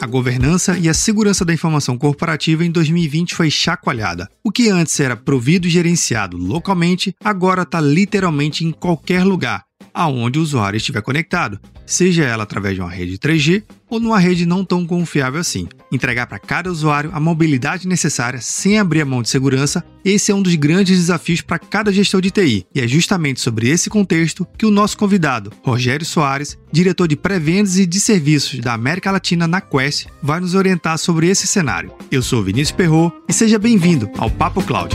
A governança e a segurança da informação corporativa em 2020 foi chacoalhada. O que antes era provido e gerenciado localmente, agora está literalmente em qualquer lugar aonde o usuário estiver conectado, seja ela através de uma rede 3G ou numa rede não tão confiável assim. Entregar para cada usuário a mobilidade necessária sem abrir a mão de segurança, esse é um dos grandes desafios para cada gestor de TI. E é justamente sobre esse contexto que o nosso convidado, Rogério Soares, diretor de pré-vendas e de serviços da América Latina na Quest, vai nos orientar sobre esse cenário. Eu sou Vinícius Perro e seja bem-vindo ao Papo Cloud.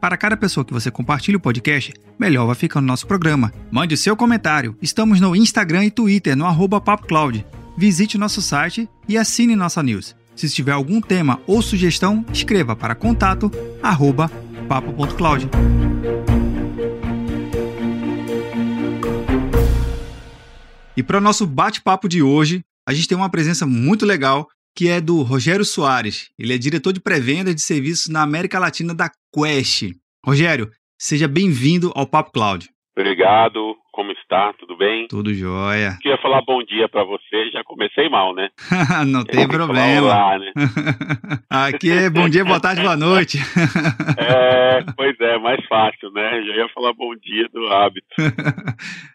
Para cada pessoa que você compartilha o podcast, melhor vai ficar no nosso programa. Mande o seu comentário. Estamos no Instagram e Twitter, no arroba PapoCloud. Visite nosso site e assine nossa news. Se tiver algum tema ou sugestão, escreva para contato arroba papo.cloud. E para o nosso bate-papo de hoje, a gente tem uma presença muito legal que é do Rogério Soares. Ele é diretor de pré-venda de serviços na América Latina da Quest. Rogério, seja bem-vindo ao Papo Cloud. Obrigado. Como está? Tudo bem? Tudo jóia. Queria falar bom dia para você. Já comecei mal, né? Não tem problema. Olá, né? Aqui é bom dia, boa tarde, boa noite. é, pois é, mais fácil, né? Já ia falar bom dia do hábito.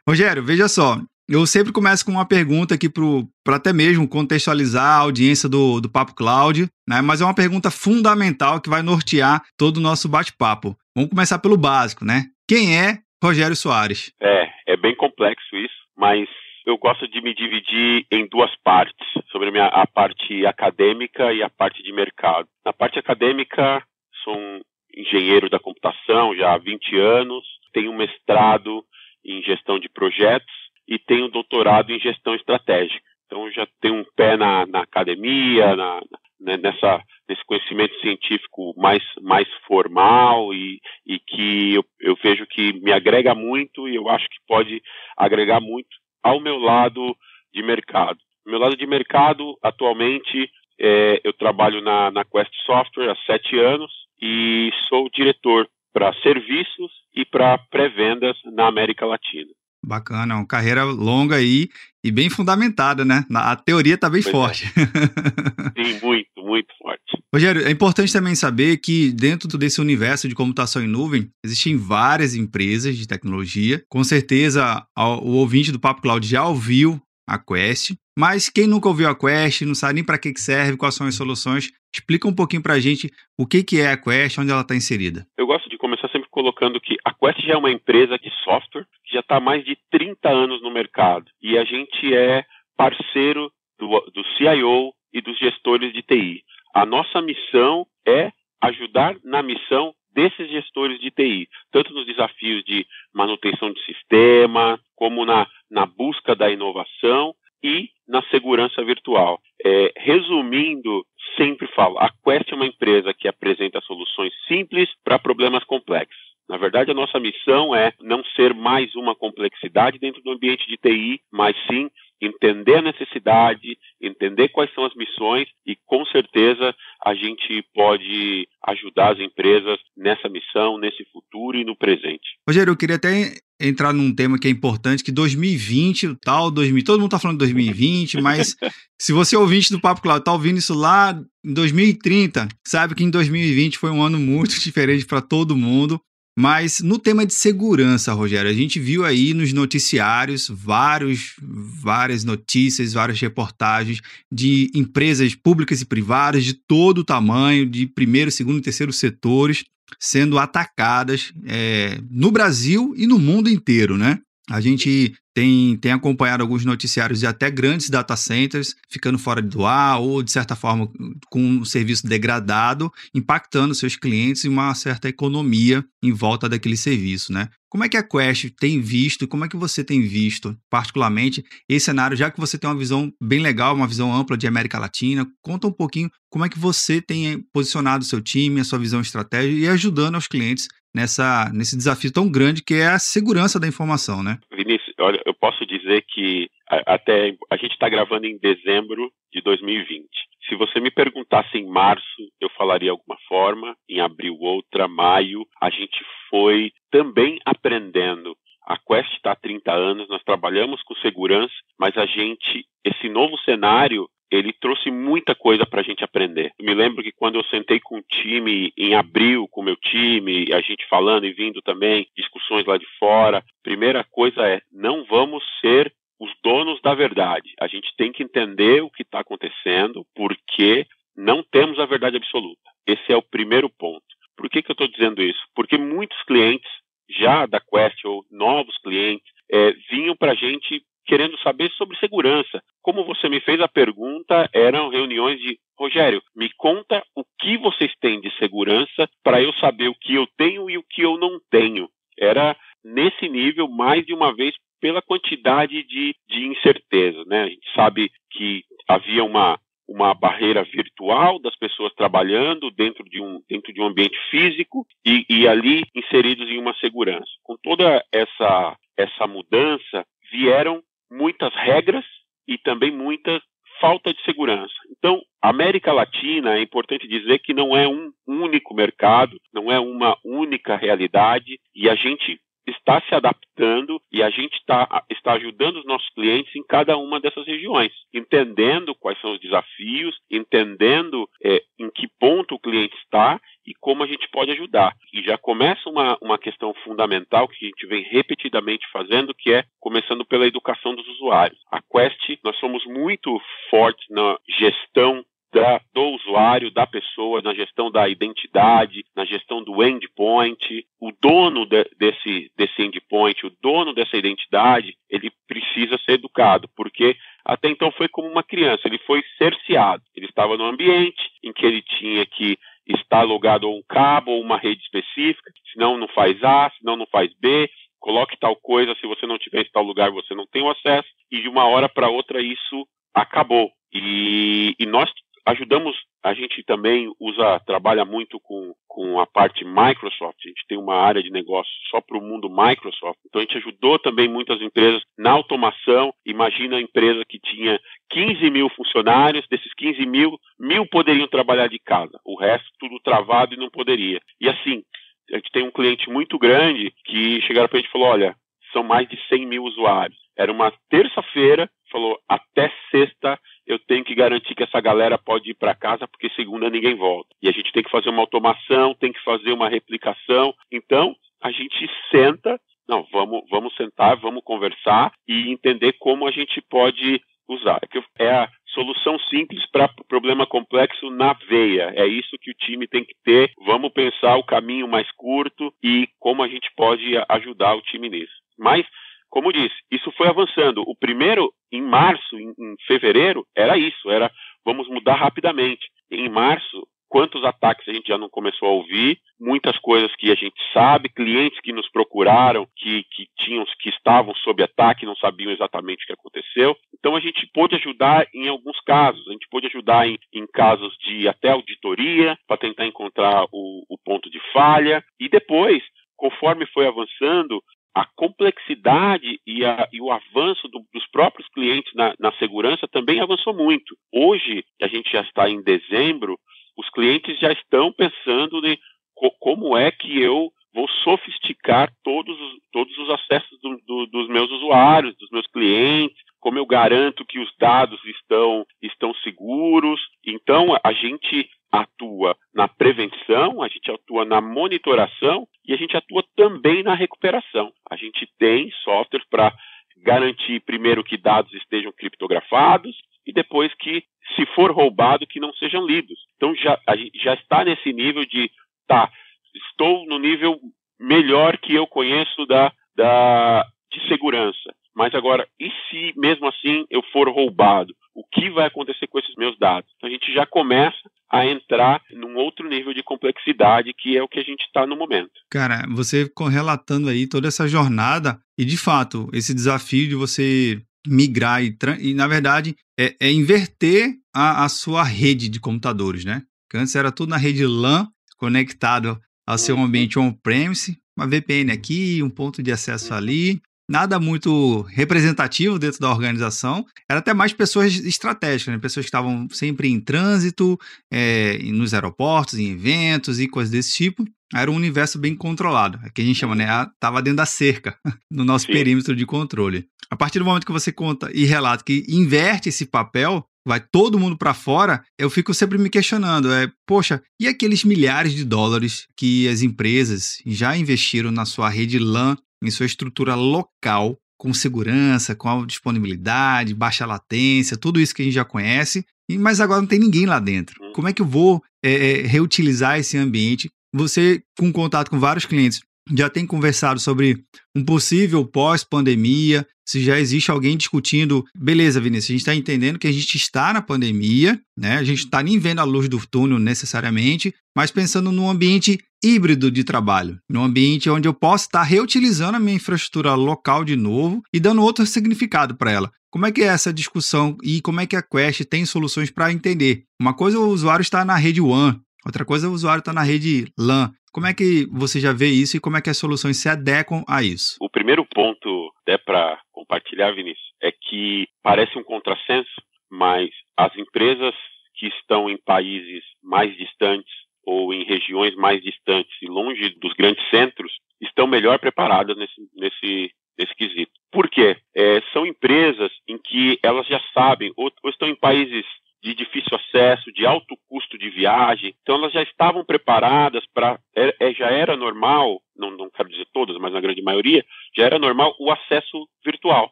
Rogério, veja só. Eu sempre começo com uma pergunta aqui para até mesmo contextualizar a audiência do, do Papo Cloud, né? mas é uma pergunta fundamental que vai nortear todo o nosso bate-papo. Vamos começar pelo básico, né? Quem é Rogério Soares? É, é bem complexo isso, mas eu gosto de me dividir em duas partes, sobre a, minha, a parte acadêmica e a parte de mercado. Na parte acadêmica, sou um engenheiro da computação já há 20 anos, tenho um mestrado em gestão de projetos e tenho doutorado em gestão estratégica. Então já tenho um pé na, na academia, na, né, nessa, nesse conhecimento científico mais, mais formal e, e que eu, eu, vejo que me agrega muito e eu acho que pode agregar muito ao meu lado de mercado. meu lado de mercado, atualmente, é, eu trabalho na, na Quest Software há sete anos e sou diretor para serviços e para pré-vendas na América Latina. Bacana, uma carreira longa aí e bem fundamentada, né? A teoria está bem pois é. forte. É. Sim, muito, muito forte. Rogério, é importante também saber que dentro desse universo de computação em nuvem, existem várias empresas de tecnologia. Com certeza, o ouvinte do Papo Cloud já ouviu a Quest, mas quem nunca ouviu a Quest, não sabe nem para que serve, quais são as soluções, explica um pouquinho para a gente o que é a Quest, onde ela está inserida. Eu gosto de começar sempre colocando que a Quest já é uma empresa de software que já está há mais de 30 anos no mercado e a gente é parceiro do, do CIO e dos gestores de TI. A nossa missão é ajudar na missão desses gestores de TI, tanto nos desafios de manutenção de sistema, como na, na busca da inovação e na segurança virtual. É, resumindo, sempre falo, a Quest é uma empresa que apresenta soluções simples para problemas complexos. Na verdade, a nossa missão é não ser mais uma complexidade dentro do ambiente de TI, mas sim entender a necessidade, entender quais são as missões e, com certeza, a gente pode ajudar as empresas nessa missão, nesse futuro e no presente. Rogério, eu queria até entrar num tema que é importante, que 2020, tal, 2000, todo mundo está falando de 2020, mas se você é ouvinte do Papo Claro, está ouvindo isso lá em 2030, sabe que em 2020 foi um ano muito diferente para todo mundo. Mas no tema de segurança, Rogério, a gente viu aí nos noticiários vários, várias notícias, várias reportagens de empresas públicas e privadas de todo o tamanho, de primeiro, segundo e terceiro setores, sendo atacadas é, no Brasil e no mundo inteiro, né? A gente tem, tem acompanhado alguns noticiários de até grandes data centers ficando fora do ar ou, de certa forma, com um serviço degradado, impactando seus clientes e uma certa economia em volta daquele serviço, né? Como é que a Quest tem visto, como é que você tem visto, particularmente, esse cenário, já que você tem uma visão bem legal, uma visão ampla de América Latina, conta um pouquinho como é que você tem posicionado o seu time, a sua visão estratégica e ajudando os clientes nessa, nesse desafio tão grande que é a segurança da informação, né? Vinícius, olha, eu posso dizer que até a gente está gravando em dezembro de 2020. Se você me perguntasse em março, eu falaria alguma forma, em abril outra, maio, a gente foi também aprendendo. A Quest está há 30 anos, nós trabalhamos com segurança, mas a gente, esse novo cenário, ele trouxe muita coisa para a gente aprender. Eu me lembro que quando eu sentei com o time em abril, com o meu time, a gente falando e vindo também, discussões lá de fora, primeira coisa é, não vamos ser os donos da verdade. A gente tem que entender o que está acontecendo, porque não temos a verdade absoluta. Esse é o primeiro ponto. Por que, que eu estou dizendo isso? Porque muitos clientes, já da Quest ou novos clientes, é, vinham para a gente querendo saber sobre segurança. Como você me fez a pergunta, eram reuniões de Rogério, me conta o que vocês têm de segurança para eu saber o que eu tenho e o que eu não tenho. Era nesse nível, mais de uma vez, pela quantidade de, de incerteza. Né? A gente sabe que havia uma, uma barreira virtual das pessoas trabalhando dentro de um, dentro de um ambiente físico e, e ali inseridos em uma segurança. Com toda essa, essa mudança, vieram muitas regras e também muita falta de segurança. Então, América Latina, é importante dizer que não é um único mercado, não é uma única realidade, e a gente está se adaptando e a gente está, está ajudando os nossos clientes em cada uma dessas regiões, entendendo quais são os desafios, entendendo é, em que ponto o cliente está e como a gente pode ajudar. E já começa uma, uma questão fundamental que a gente vem repetidamente fazendo, que é começando pela educação dos usuários. A Quest, nós somos muito fortes na gestão da, do usuário, da pessoa, na gestão da identidade, na gestão do endpoint. O dono de, desse, desse endpoint, o dono dessa identidade, ele precisa ser educado, porque até então foi como uma criança, ele foi cerceado. Ele estava no ambiente em que ele tinha que estar logado a um cabo ou uma rede específica, senão não faz A, senão não faz B, coloque tal coisa, se você não tiver em tal lugar você não tem o acesso, e de uma hora para outra isso acabou. E, e nós ajudamos, a gente também usa, trabalha muito com, com a parte Microsoft, a gente tem uma área de negócio só para o mundo Microsoft, então a gente ajudou também muitas empresas na automação, imagina a empresa que tinha 15 mil funcionários, desses 15 mil, mil poderiam trabalhar de casa, o resto tudo travado e não poderia. E assim, a gente tem um cliente muito grande que chegaram para a gente e falou, olha, são mais de 100 mil usuários. Era uma terça-feira, falou, até sexta eu tenho que garantir que essa galera pode ir para casa porque segunda ninguém volta. E a gente tem que fazer uma automação, tem que fazer uma replicação. Então, a gente senta, não, vamos, vamos sentar, vamos conversar e entender como a gente pode usar. É, é a solução simples para problema complexo na veia. É isso que o time tem que ter. Vamos pensar o caminho mais curto e como a gente pode ajudar o time nisso. Mas como disse, isso foi avançando. O primeiro, em março, em, em fevereiro, era isso, era vamos mudar rapidamente. Em março, quantos ataques a gente já não começou a ouvir, muitas coisas que a gente sabe, clientes que nos procuraram, que, que tinham, que estavam sob ataque, não sabiam exatamente o que aconteceu. Então a gente pôde ajudar em alguns casos, a gente pôde ajudar em, em casos de até auditoria, para tentar encontrar o, o ponto de falha, e depois conforme foi avançando, a complexidade e, a, e o avanço do, dos próprios clientes na, na, segurança também avançou muito. Hoje, a gente já está em dezembro, os clientes já estão pensando de co, como é que eu vou sofisticar todos os, todos os acessos do, do, dos meus usuários, dos meus clientes, como eu garanto que os dados estão, estão seguros. Então, a gente atua na prevenção, a gente atua na monitoração e a gente atua também na recuperação. Gente tem software para garantir primeiro que dados estejam criptografados e depois que, se for roubado, que não sejam lidos. Então já, já está nesse nível de, tá, estou no nível melhor que eu conheço da, da, de segurança. Mas agora, e se mesmo assim eu for roubado? O que vai acontecer com esses meus dados? Então a gente já começa a entrar num outro nível de complexidade que é o que a gente está no momento. Cara, você relatando aí toda essa jornada e de fato esse desafio de você migrar e, e na verdade é, é inverter a, a, sua rede de computadores, né? Que antes era tudo na rede LAN conectado ao seu uhum. ambiente on-premise, uma VPN aqui, um ponto de acesso ali, nada muito representativo dentro da organização. Era até mais pessoas estratégicas, né? pessoas que estavam sempre em trânsito, é, nos aeroportos, em eventos e coisas desse tipo. Era um universo bem controlado, é que a gente chama, né? Estava dentro da cerca, no nosso Sim. perímetro de controle. A partir do momento que você conta e relata que inverte esse papel, vai todo mundo para fora, eu fico sempre me questionando, é, poxa, e aqueles milhares de dólares que as empresas já investiram na sua rede LAN em sua estrutura local, com segurança, com disponibilidade, baixa latência, tudo isso que a gente já conhece, mas agora não tem ninguém lá dentro. Hum. Como é que eu vou é, reutilizar esse ambiente? Você, com contato com vários clientes, já tem conversado sobre um possível pós-pandemia, se já existe alguém discutindo, beleza, Vinícius, a gente está entendendo que a gente está na pandemia, né? A gente está nem vendo a luz do túnel necessariamente, mas pensando num ambiente híbrido de trabalho, num ambiente onde eu posso estar reutilizando a minha infraestrutura local de novo e dando outro significado para ela. Como é que é essa discussão e como é que a Quest tem soluções para entender? Uma coisa o usuário está na rede WAN, outra coisa o usuário está na rede LAN. Como é que você já vê isso e como é que as soluções se adequam a isso? O primeiro ponto, até para compartilhar, Vinícius, é que parece um contrassenso, mas as empresas que estão em países mais distantes ou em regiões mais distantes e longe dos grandes centros estão melhor preparadas nesse, nesse, nesse quesito. Por quê? É, são empresas em que elas já sabem, ou, ou estão em países de difícil acesso, de alto custo de viagem. Então elas já estavam preparadas para, é, é, já era normal, não, não quero dizer todas, mas na grande maioria, já era normal o acesso virtual.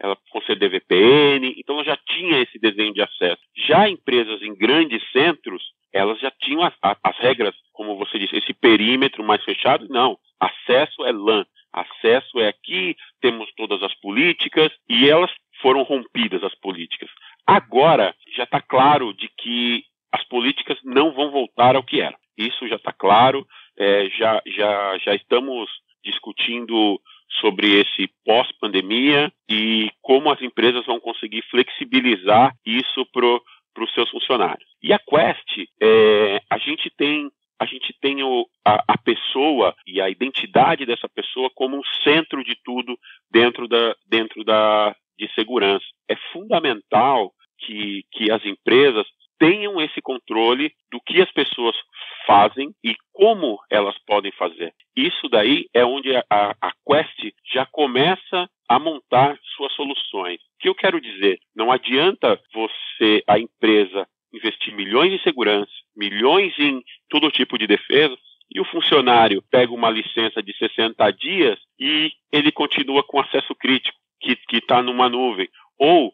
Ela conceder VPN, então ela já tinha esse desenho de acesso. Já empresas em grandes centros, elas já tinham as, as regras, como você disse, esse perímetro mais fechado. Não, acesso é LAN, acesso é aqui, temos todas as políticas e elas foram rompidas as políticas. Agora já está claro de que as políticas não vão voltar ao que era. Isso já está claro. É, já, já, já estamos discutindo sobre esse pós-pandemia e como as empresas vão conseguir flexibilizar isso para os seus funcionários. E a Quest, é, a gente tem a gente tem o, a, a, pessoa e a identidade dessa pessoa como um centro de tudo dentro da, dentro da de segurança. É fundamental que, que as empresas tenham esse controle do que as pessoas fazem e como elas podem fazer. Isso daí é onde a, a Quest já começa a montar suas soluções. O que eu quero dizer? Não adianta você, a empresa, investir milhões em segurança, milhões em todo tipo de defesa, e o funcionário pega uma licença de 60 dias e ele continua com acesso crítico, que está numa nuvem. Ou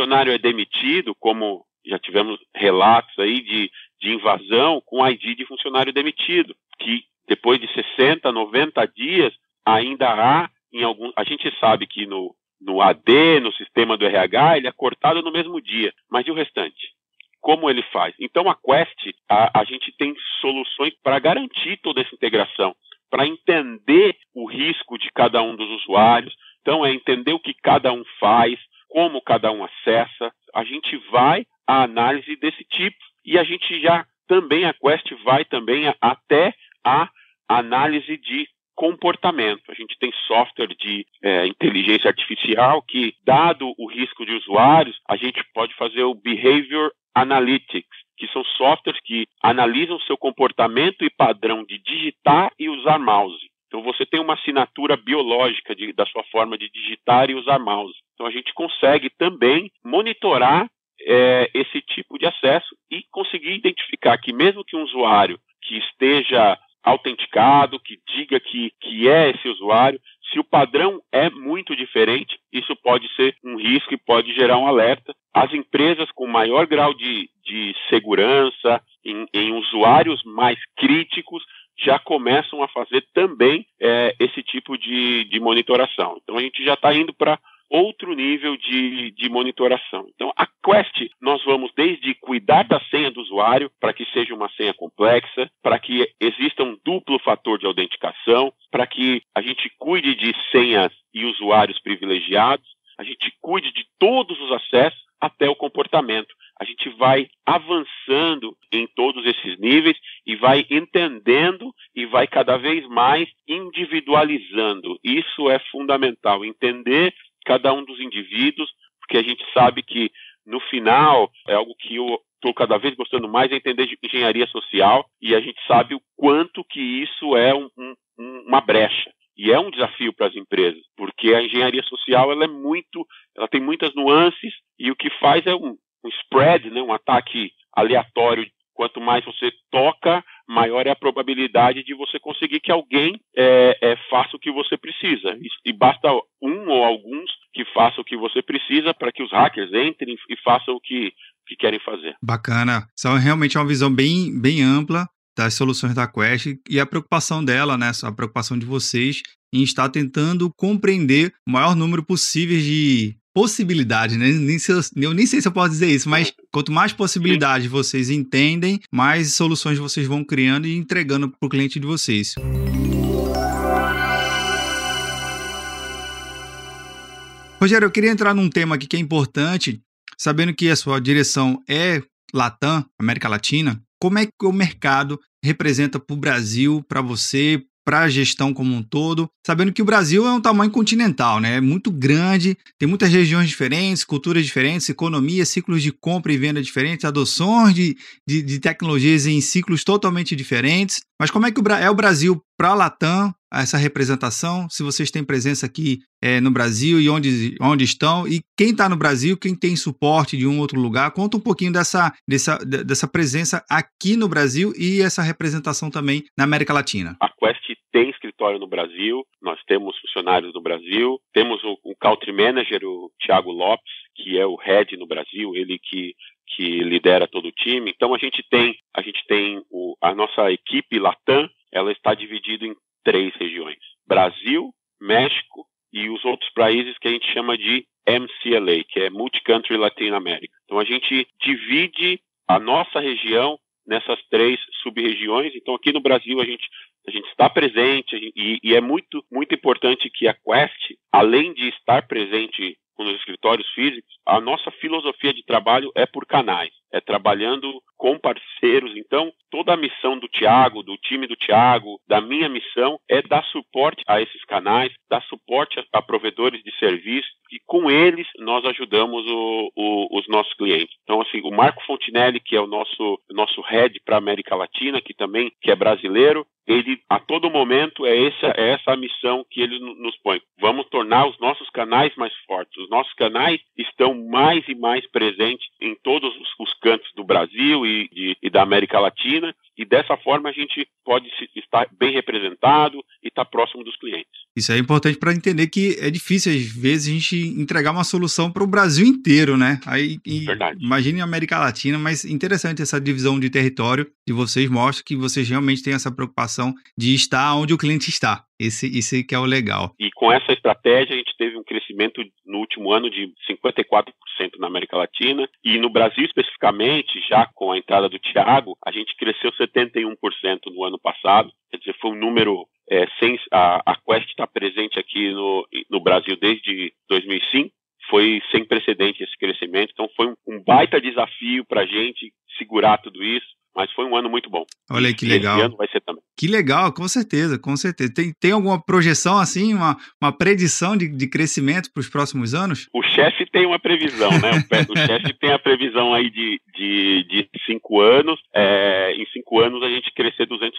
funcionário é demitido, como já tivemos relatos aí de, de invasão com ID de funcionário demitido, que depois de 60, 90 dias ainda há em algum. A gente sabe que no, no AD, no sistema do RH, ele é cortado no mesmo dia, mas e o restante? Como ele faz? Então a Quest, a, a gente tem soluções para garantir toda essa integração, para entender o risco de cada um dos usuários. Então é entender o que cada um faz, como cada um acessa, a gente vai à análise desse tipo e a gente já também, a Quest vai também até a análise de comportamento. A gente tem software de é, inteligência artificial que, dado o risco de usuários, a gente pode fazer o Behavior Analytics, que são softwares que analisam seu comportamento e padrão de digitar e usar mouse. Então você tem uma assinatura biológica de, da sua forma de digitar e usar mouse. Então a gente consegue também monitorar é, esse tipo de acesso e conseguir identificar que mesmo que um usuário que esteja autenticado, que diga que, que é esse usuário, se o padrão é muito diferente, isso pode ser um risco e pode gerar um alerta. As empresas com maior grau de, de segurança, em, em usuários mais críticos, já começam a fazer também é, esse tipo de, de monitoração. Então a gente já está indo para outro nível de, de monitoração. Então, a Quest, nós vamos desde cuidar da senha do usuário, para que seja uma senha complexa, para que exista um duplo fator de autenticação, para que a gente cuide de senhas e usuários privilegiados, a gente cuide de todos os acessos até o comportamento. A gente vai avançando em todos esses níveis e vai entendendo e vai cada vez mais individualizando. Isso é fundamental, entender cada um dos indivíduos, porque a gente sabe que no final é algo que eu estou cada vez gostando mais é entender de engenharia social e a gente sabe o quanto que isso é um, um, uma brecha e é um desafio para as empresas porque a engenharia social ela é muito ela tem muitas nuances e o que faz é um, um spread né um ataque aleatório quanto mais você toca maior é a probabilidade de você conseguir que alguém é, é, faça o que você precisa. E, basta um ou alguns que façam o que você precisa para que os hackers entrem e façam o que, que querem fazer. Bacana. São realmente é uma visão bem, bem ampla das soluções da Quest e a preocupação dela, né, a preocupação de vocês em estar tentando compreender o maior número possível de possibilidade, né? Nem se eu, nem sei se eu posso dizer isso, mas quanto mais possibilidades vocês entendem, mais soluções vocês vão criando e entregando para o cliente de vocês. Rogério, eu queria entrar num tema aqui que é importante, sabendo que a sua direção é Latam, América Latina. Como é que o mercado representa para o Brasil, para você, para a gestão como um todo, sabendo que o Brasil é um tamanho continental, né? É muito grande, tem muitas regiões diferentes, culturas diferentes, economia, ciclos de compra e venda diferentes, adoções de, de, de tecnologias em ciclos totalmente diferentes. Mas como é que o, é o Brasil para a Latam, essa representação? Se vocês têm presença aqui é, no Brasil e onde, onde estão, e quem está no Brasil, quem tem suporte de um outro lugar, conta um pouquinho dessa, dessa, dessa presença aqui no Brasil e essa representação também na América Latina. A Quest tem escritório no Brasil, nós temos funcionários no Brasil, temos o, o Country Manager, o Thiago Lopes, que é o head no Brasil, ele que que lidera todo o time. Então a gente tem a gente tem o, a nossa equipe Latam, ela está dividida em três regiões: Brasil, México e os outros países que a gente chama de MCLA, que é Multi Country Latin America. Então a gente divide a nossa região nessas três sub-regiões. Então aqui no Brasil a gente a gente está presente e, e é muito muito importante que a Quest, além de estar presente nos escritórios físicos, a nossa filosofia de trabalho é por canais, é trabalhando com parceiros. Então, toda a missão do Tiago, do time do Tiago, da minha missão é dar suporte a esses canais, dar suporte a, a provedores de serviço e com eles nós ajudamos o, o, os nossos clientes. Então, assim, o Marco Fontinelli, que é o nosso, nosso head para América Latina, que também que é brasileiro, ele a todo momento é essa, é essa a missão que ele nos põe. Vamos tornar os nossos canais mais fortes. Os nossos canais estão mais e mais presentes em todos os, os cantos do Brasil e, de, e da América Latina e dessa forma a gente pode estar bem representado e estar próximo dos clientes. Isso é importante para entender que é difícil às vezes a gente entregar uma solução para o Brasil inteiro, né? Aí Verdade. imagine a América Latina, mas interessante essa divisão de território de vocês mostra que vocês realmente têm essa preocupação de estar onde o cliente está. Esse, esse que é o legal. E com essa estratégia a gente teve um crescimento no último ano de 54% na América Latina e no Brasil especificamente, já com a entrada do Thiago, a gente cresceu 71% no ano passado. Quer dizer, foi um número é, sem a, a Quest estar tá presente aqui no, no Brasil desde 2005 foi sem precedente esse crescimento. Então foi um, um baita desafio para a gente segurar tudo isso mas foi um ano muito bom. Olha que legal. Esse ano vai ser também. Que legal, com certeza, com certeza. Tem, tem alguma projeção assim, uma, uma predição de, de crescimento para os próximos anos? O chefe tem uma previsão, né? O, o chefe tem a previsão aí de, de, de cinco anos. É, em cinco anos a gente crescer 200%.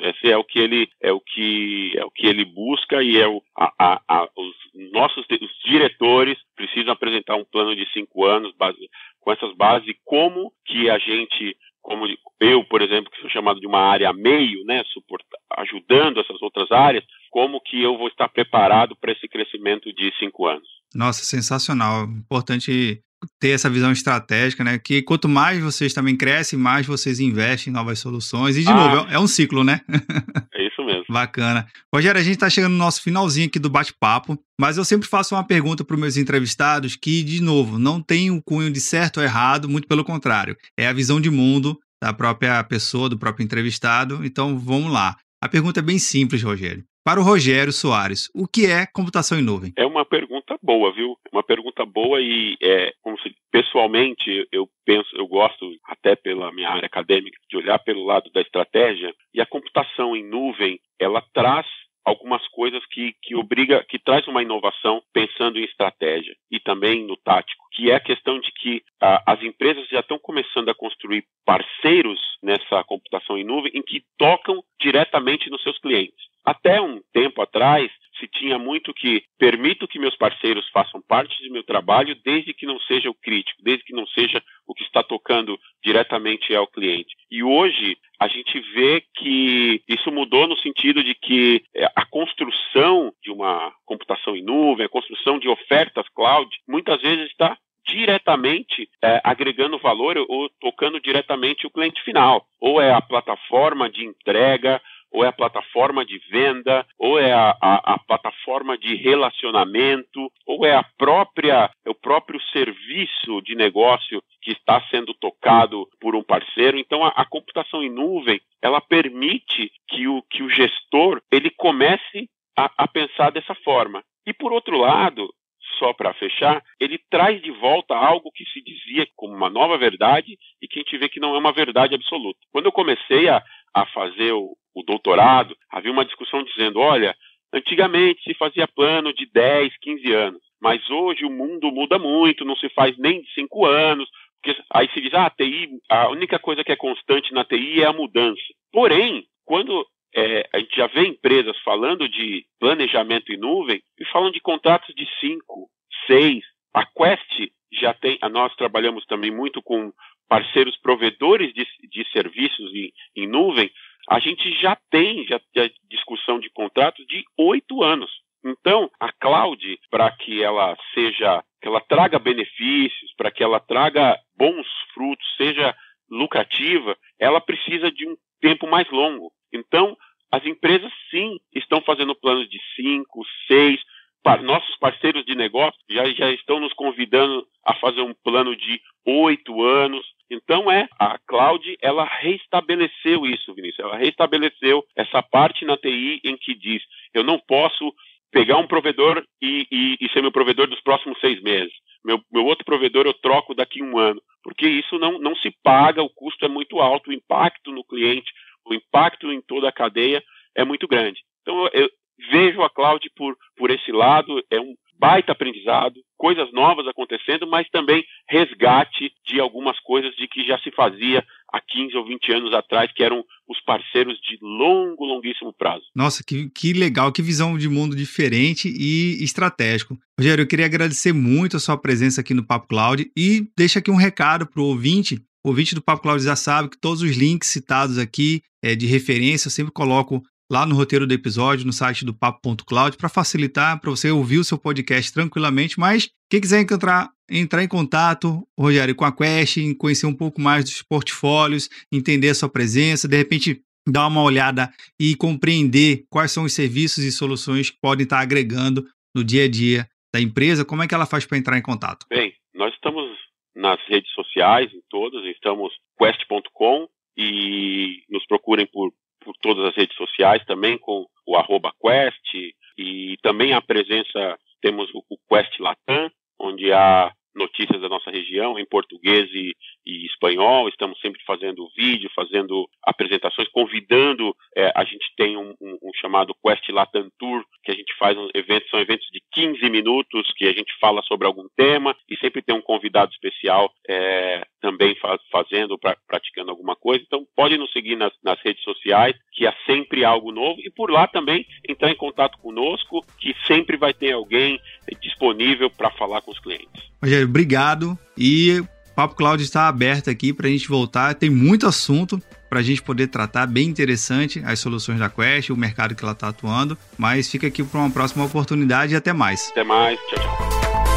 Esse é o que ele é o que é o que ele busca e é o, a, a, a, os nossos os diretores precisam apresentar um plano de cinco anos base, com essas bases como que a gente como eu, por exemplo, que sou chamado de uma área meio, né, ajudando essas outras áreas, como que eu vou estar preparado para esse crescimento de cinco anos. Nossa, sensacional. Importante ter essa visão estratégica, né? Que quanto mais vocês também crescem, mais vocês investem em novas soluções. E, de ah, novo, é um ciclo, né? Bacana. Rogério, a gente está chegando no nosso finalzinho aqui do bate-papo, mas eu sempre faço uma pergunta para os meus entrevistados que, de novo, não tem o cunho de certo ou errado, muito pelo contrário. É a visão de mundo da própria pessoa, do próprio entrevistado. Então, vamos lá. A pergunta é bem simples, Rogério. Para o Rogério Soares, o que é computação em nuvem? É uma pergunta boa, viu? Uma pergunta boa e é, se, pessoalmente eu penso, eu gosto até pela minha área acadêmica de olhar pelo lado da estratégia e a computação em nuvem ela traz algumas coisas que, que obriga, que traz uma inovação pensando em estratégia e também no tático, que é a questão de que ah, as empresas já estão começando a construir parceiros nessa computação em nuvem em que tocam diretamente nos seus clientes. Até um tempo atrás, tinha muito que permito que meus parceiros façam parte do meu trabalho desde que não seja o crítico, desde que não seja o que está tocando diretamente ao cliente. E hoje a gente vê que isso mudou no sentido de que é, a construção de uma computação em nuvem, a construção de ofertas cloud, muitas vezes está diretamente é, agregando valor ou tocando diretamente o cliente final. Ou é a plataforma de entrega, ou é a plataforma de venda, ou é a, a, a, plataforma de relacionamento, ou é a própria, o próprio serviço de negócio que está sendo tocado por um parceiro. Então, a, a computação em nuvem, ela permite que o, que o gestor ele comece a, a pensar dessa forma. E por outro lado, só para fechar, ele traz de volta algo que se dizia como uma nova verdade e que a gente vê que não é uma verdade absoluta. Quando eu comecei a, a fazer o, o doutorado, havia uma discussão dizendo: olha, antigamente se fazia plano de 10, 15 anos, mas hoje o mundo muda muito, não se faz nem de 5 anos. Porque aí se diz, ah, a TI, a única coisa que é constante na TI é a mudança. Porém, quando é, a gente já vê empresas falando de planejamento em nuvem e falam de contratos de 5, 6. A Quest já tem, nós trabalhamos também muito com parceiros provedores de, de serviços em, em nuvem, a gente já tem já, já discussão de contratos de oito anos. Então, a cloud, para que ela seja, que ela traga benefícios, para que ela traga bons frutos, seja lucrativa, ela precisa de um tempo mais longo. Então, as empresas sim estão fazendo planos de cinco, seis. Nossos parceiros de negócio já, já estão nos convidando a fazer um plano de oito anos. Então é a cloud, ela reestabeleceu isso, Vinícius. Ela reestabeleceu essa parte na TI em que diz: eu não posso pegar um provedor e, e, e ser meu provedor dos próximos seis meses. Meu, meu, outro provedor eu troco daqui a um ano, porque isso não, não se paga, o custo é muito alto, o impacto no cliente, o impacto em toda a cadeia é muito grande. Então eu, eu vejo a cloud por, por esse lado, é um baita aprendizado, coisas novas acontecendo, mas também resgate de algumas coisas de que já se fazia há 15 ou 20 anos atrás, que eram os parceiros de longo, longuíssimo prazo. Nossa, que, que legal, que visão de mundo diferente e estratégico. Rogério, eu queria agradecer muito a sua presença aqui no Papo Cloud e deixa aqui um recado para o ouvinte. O ouvinte do Papo Cloud já sabe que todos os links citados aqui é, de referência eu sempre coloco lá no roteiro do episódio, no site do papo.cloud, para facilitar, para você ouvir o seu podcast tranquilamente. Mas quem quiser encontrar, entrar em contato, Rogério, com a Quest, conhecer um pouco mais dos portfólios, entender a sua presença, de repente dar uma olhada e compreender quais são os serviços e soluções que podem estar agregando no dia a dia da empresa, como é que ela faz para entrar em contato? Bem, nós estamos nas redes sociais, em todas, estamos quest.com e nos procurem por todas as redes sociais também com o arroba Quest e também a presença, temos o, Quest Latam, onde há notícias da nossa região em português e, e espanhol. Estamos sempre fazendo vídeo, fazendo apresentações, convidando. É, a gente tem um, um, um, chamado Quest Latam Tour, que a gente faz um eventos, são eventos de 15 minutos que a gente fala sobre algum tema e sempre tem um convidado especial é, faz, fazendo, pra, praticando alguma coisa. Então pode nos seguir nas, nas redes sociais, que há sempre algo novo, e por lá também entrar em contato conosco, que sempre vai ter alguém disponível para falar com os clientes. Rogério, obrigado. E o Papo Cloud está aberto aqui para a gente voltar. Tem muito assunto para a gente poder tratar, bem interessante, as soluções da Quest, o mercado que ela está atuando. Mas fica aqui para uma próxima oportunidade e até mais. Até mais. Tchau, tchau.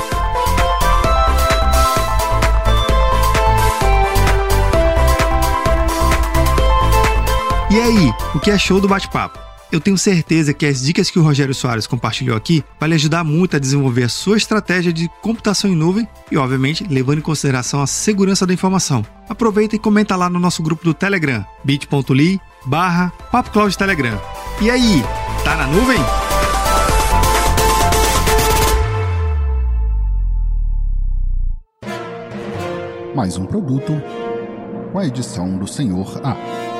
E aí, o que achou do bate-papo? Eu tenho certeza que as dicas que o Rogério Soares compartilhou aqui vai lhe ajudar muito a desenvolver a sua estratégia de computação em nuvem e, obviamente, levando em consideração a segurança da informação. Aproveita e comenta lá no nosso grupo do Telegram, bit.ly barra Telegram. E aí, tá na nuvem? Mais um produto com a edição do Senhor A.